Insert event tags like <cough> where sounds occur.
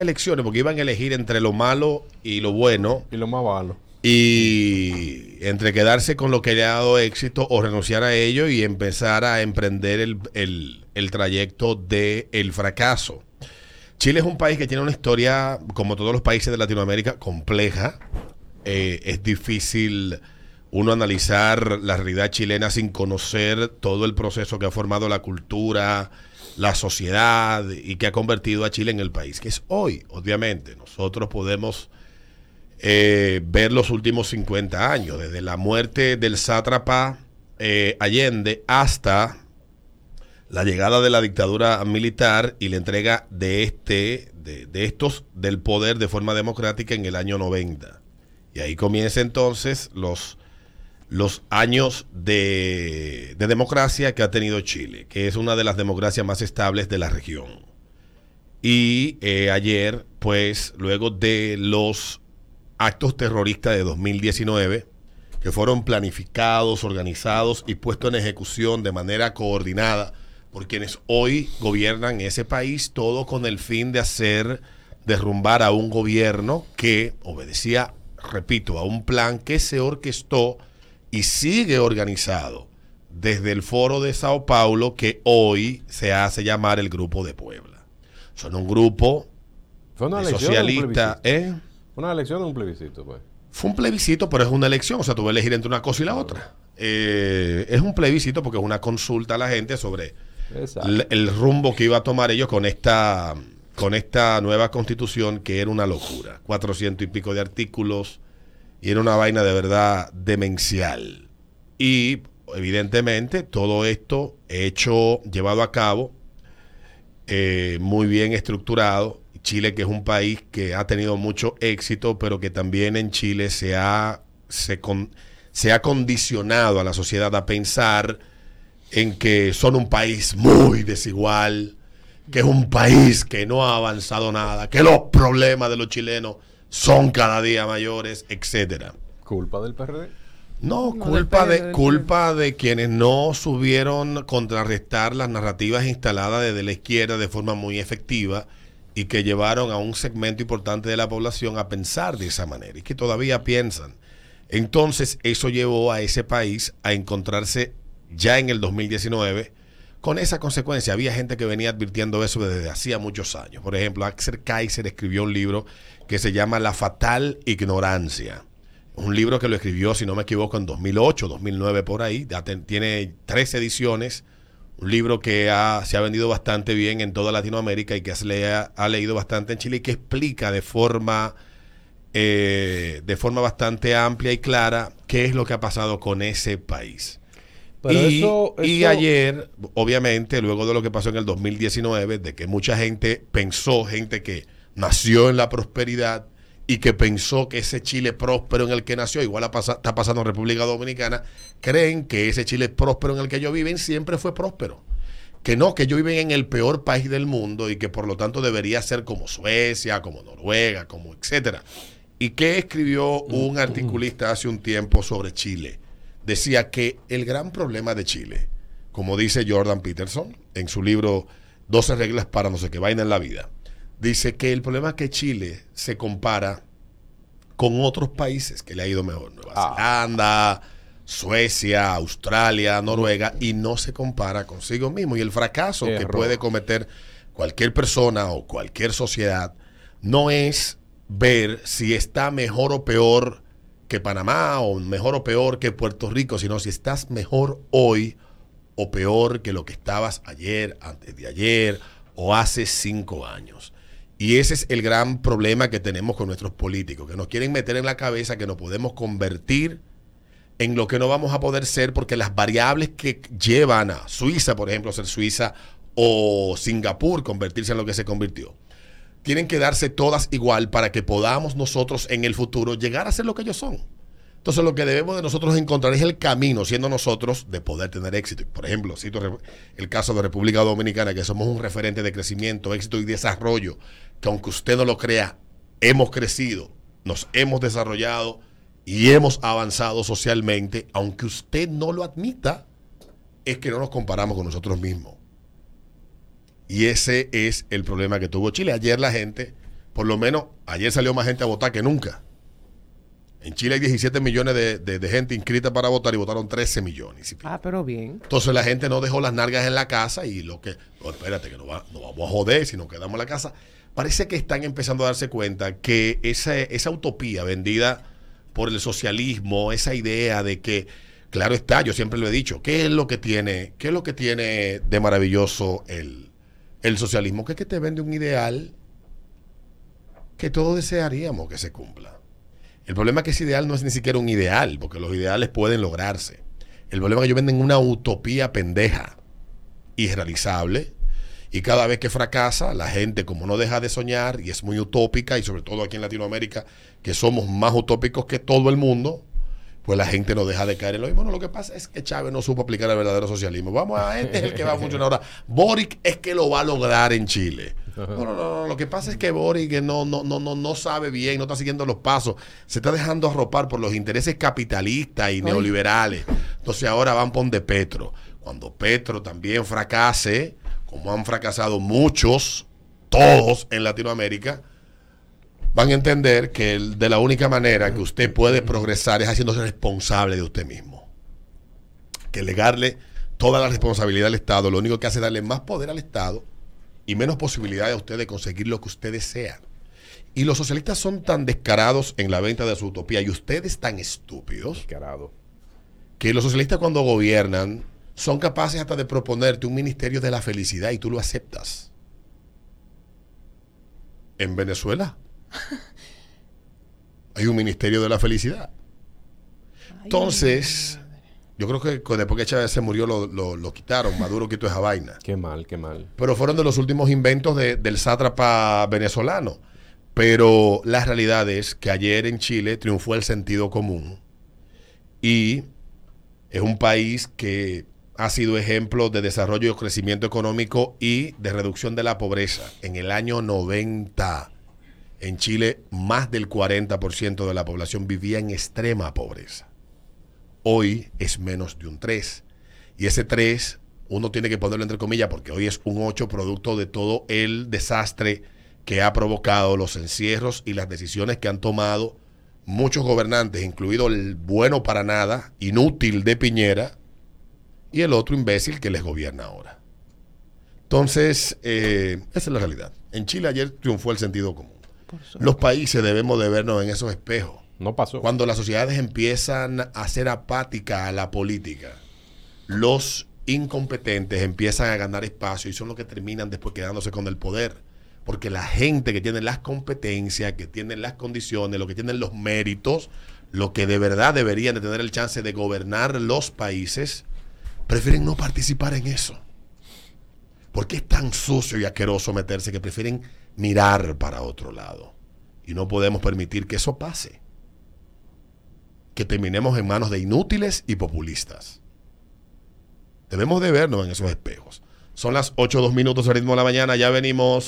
elecciones porque iban a elegir entre lo malo y lo bueno. Y lo más malo. Y entre quedarse con lo que le ha dado éxito o renunciar a ello y empezar a emprender el, trayecto del el fracaso. Chile es un país que tiene una historia, como todos los países de Latinoamérica, compleja. Eh, es difícil uno analizar la realidad chilena sin conocer todo el proceso que ha formado la cultura, la sociedad y que ha convertido a Chile en el país que es hoy. Obviamente, nosotros podemos eh, ver los últimos 50 años, desde la muerte del sátrapa eh, Allende hasta la llegada de la dictadura militar y la entrega de este de, de, estos del poder de forma democrática en el año 90. Y ahí comienza entonces los los años de, democracia que ha tenido Chile, que es una de las democracias más estables de la región. Y eh, ayer, pues, luego de los actos terroristas de 2019, que fueron planificados, organizados y puestos en ejecución de manera coordinada por quienes hoy gobiernan ese país, todo con el fin de hacer derrumbar a un gobierno que obedecía, repito, a un plan que se orquestó y sigue organizado desde el foro de Sao Paulo que hoy se hace llamar el Grupo de Puebla. Son un grupo ¿Fue una socialista. ¿eh? ¿Una elección o un plebiscito? Pues? Fue un plebiscito, pero es una elección. O sea, tú vas a elegir entre una cosa y la otra. Eh, es un plebiscito porque es una consulta a la gente sobre el, rumbo que iba a tomar ellos con esta, con esta nueva constitución que era una locura. Cuatrocientos y pico de artículos y era una vaina de verdad demencial. Y evidentemente todo esto hecho, llevado a cabo, eh, muy bien estructurado. Chile, que es un país que ha tenido mucho éxito, pero que también en Chile se ha, se, se ha condicionado a la sociedad a pensar en que son un país muy desigual, que es un país que no ha avanzado nada, que los problemas de los chilenos son cada día mayores, etcétera. ¿Culpa del PRD? No, culpa de culpa de quienes no subieron contrarrestar las narrativas instaladas desde la izquierda de forma muy efectiva y que llevaron a un segmento importante de la población a pensar de esa manera y que todavía piensan. Entonces, eso llevó a ese país a encontrarse ya en el 2019 con esa consecuencia. Había gente que venía advirtiendo eso desde hacía muchos años. Por ejemplo, Axel Kaiser escribió un libro que se llama La Fatal Ignorancia. Un libro que lo escribió, si no me equivoco, en 2008, 2009 por ahí. tiene tres ediciones. Un libro que se ha vendido bastante bien en toda Latinoamérica y que se ha, leído bastante en Chile y que explica de forma, eh, de forma bastante amplia y clara qué es lo que ha pasado con ese país. Y, y, ayer, obviamente, luego de lo que pasó en el 2019, de que mucha gente pensó, gente que nació en la prosperidad y que pensó que ese Chile próspero en el que nació, igual está pasando en República Dominicana, creen que ese Chile próspero en el que ellos viven siempre fue próspero. Que no, que ellos viven en el peor país del mundo y que por lo tanto debería ser como Suecia, como Noruega, como etcétera. ¿Y qué escribió un articulista hace un tiempo sobre Chile? Decía que el gran problema de Chile, como dice Jordan Peterson en su libro 12 reglas para no sé qué vaina en la vida, dice que el problema es que Chile se compara con otros países que le ha ido mejor. Nueva ah. Zelanda, Suecia, Australia, Noruega, y no se compara consigo mismo. Y el fracaso que puede cometer cualquier persona o cualquier sociedad no es ver si está mejor o peor que Panamá o mejor o peor que Puerto Rico, sino si estás mejor hoy o peor que lo que estabas ayer, antes de ayer o hace cinco años. Y ese es el gran problema que tenemos con nuestros políticos, que nos quieren meter en la cabeza que nos podemos convertir en lo que no vamos a poder ser porque las variables que llevan a Suiza, por ejemplo, ser Suiza o Singapur convertirse en lo que se convirtió, tienen que darse todas igual para que podamos nosotros en el futuro llegar a ser lo que ellos son. Entonces lo que debemos de nosotros encontrar es el camino, siendo nosotros, de poder tener éxito. Por ejemplo, cito el caso de República Dominicana, que somos un referente de crecimiento, éxito y desarrollo, que aunque usted no lo crea, hemos crecido, nos hemos desarrollado y hemos avanzado socialmente, aunque usted no lo admita, es que no nos comparamos con nosotros mismos. Y ese es el problema que tuvo Chile. Ayer la gente por lo menos ayer salió más gente a votar que nunca. En Chile hay 17 millones de, de- de gente inscrita para votar y votaron 13 millones. Ah, pero bien. Entonces la gente no dejó las nalgas en la casa y lo que, no, espérate, que no, va- no vamos a joder si nos quedamos en la casa. Parece que están empezando a darse cuenta que esa, esa utopía vendida por el socialismo, esa idea de que, claro está, yo siempre lo he dicho, ¿qué es lo que tiene, qué es lo que tiene de maravilloso el, el socialismo? Que es que te vende un ideal que todos desearíamos que se cumpla. El problema es que ese ideal no es ni siquiera un ideal, porque los ideales pueden lograrse. El problema es que ellos venden una utopía pendeja, irrealizable, y cada vez que fracasa, la gente como no deja de soñar y es muy utópica, y sobre todo aquí en Latinoamérica, que somos más utópicos que todo el mundo, pues la gente no deja de caer en lo mismo. Bueno, lo que pasa es que Chávez no supo aplicar el verdadero socialismo. Vamos a este es el que va a <laughs> funcionar ahora. Boric es que lo va a lograr en Chile. No, no, no, no, Lo que pasa es que Boric no, no, no, no, no sabe bien, no está siguiendo los pasos. Se está dejando arropar por los intereses capitalistas y neoliberales. Entonces ahora van por de Petro. Cuando Petro también fracase, como han fracasado muchos, todos en Latinoamérica, van a entender que el- de la única manera que usted puede progresar es haciéndose responsable de usted mismo. Que legarle toda la responsabilidad al Estado, lo único que hace es darle más poder al Estado y menos posibilidades a usted de conseguir lo que usted desea. Y los socialistas son tan descarados en la venta de su utopía y ustedes tan estúpidos Descarado. que los socialistas cuando gobiernan son capaces hasta de proponerte un ministerio de la felicidad y tú lo aceptas. En Venezuela <laughs> hay un ministerio de la felicidad. Entonces, yo creo que con- después que Chávez se murió lo, lo- lo quitaron, Maduro quitó esa vaina. Qué mal, qué mal. Pero fueron de los últimos inventos de- del sátrapa venezolano. Pero la realidad es que ayer en Chile triunfó el sentido común. Y es un país que ha sido ejemplo de desarrollo y crecimiento económico y de reducción de la pobreza. En el año 90, en Chile, más del 40% de la población vivía en extrema pobreza. Hoy es menos de un 3. Y ese 3, uno tiene que ponerlo entre comillas porque hoy es un 8 producto de todo el desastre que ha provocado los encierros y las decisiones que han tomado muchos gobernantes, incluido el bueno para nada, inútil de Piñera, y el otro imbécil que les gobierna ahora. Entonces, eh, esa es la realidad. En Chile ayer triunfó el sentido común. Los países debemos de vernos en esos espejos. No pasó. Cuando las sociedades empiezan a ser apáticas a la política, los incompetentes empiezan a ganar espacio y son los que terminan después quedándose con el poder. Porque la gente que tiene las competencias, que tiene las condiciones, lo que tienen los méritos, lo que de verdad deberían de tener el chance de gobernar los países, prefieren no participar en eso. Porque es tan sucio y asqueroso meterse que prefieren mirar para otro lado. Y no podemos permitir que eso pase que terminemos en manos de inútiles y populistas. Debemos de vernos en esos espejos. Son las 8 2 minutos al ritmo de la mañana, ya venimos.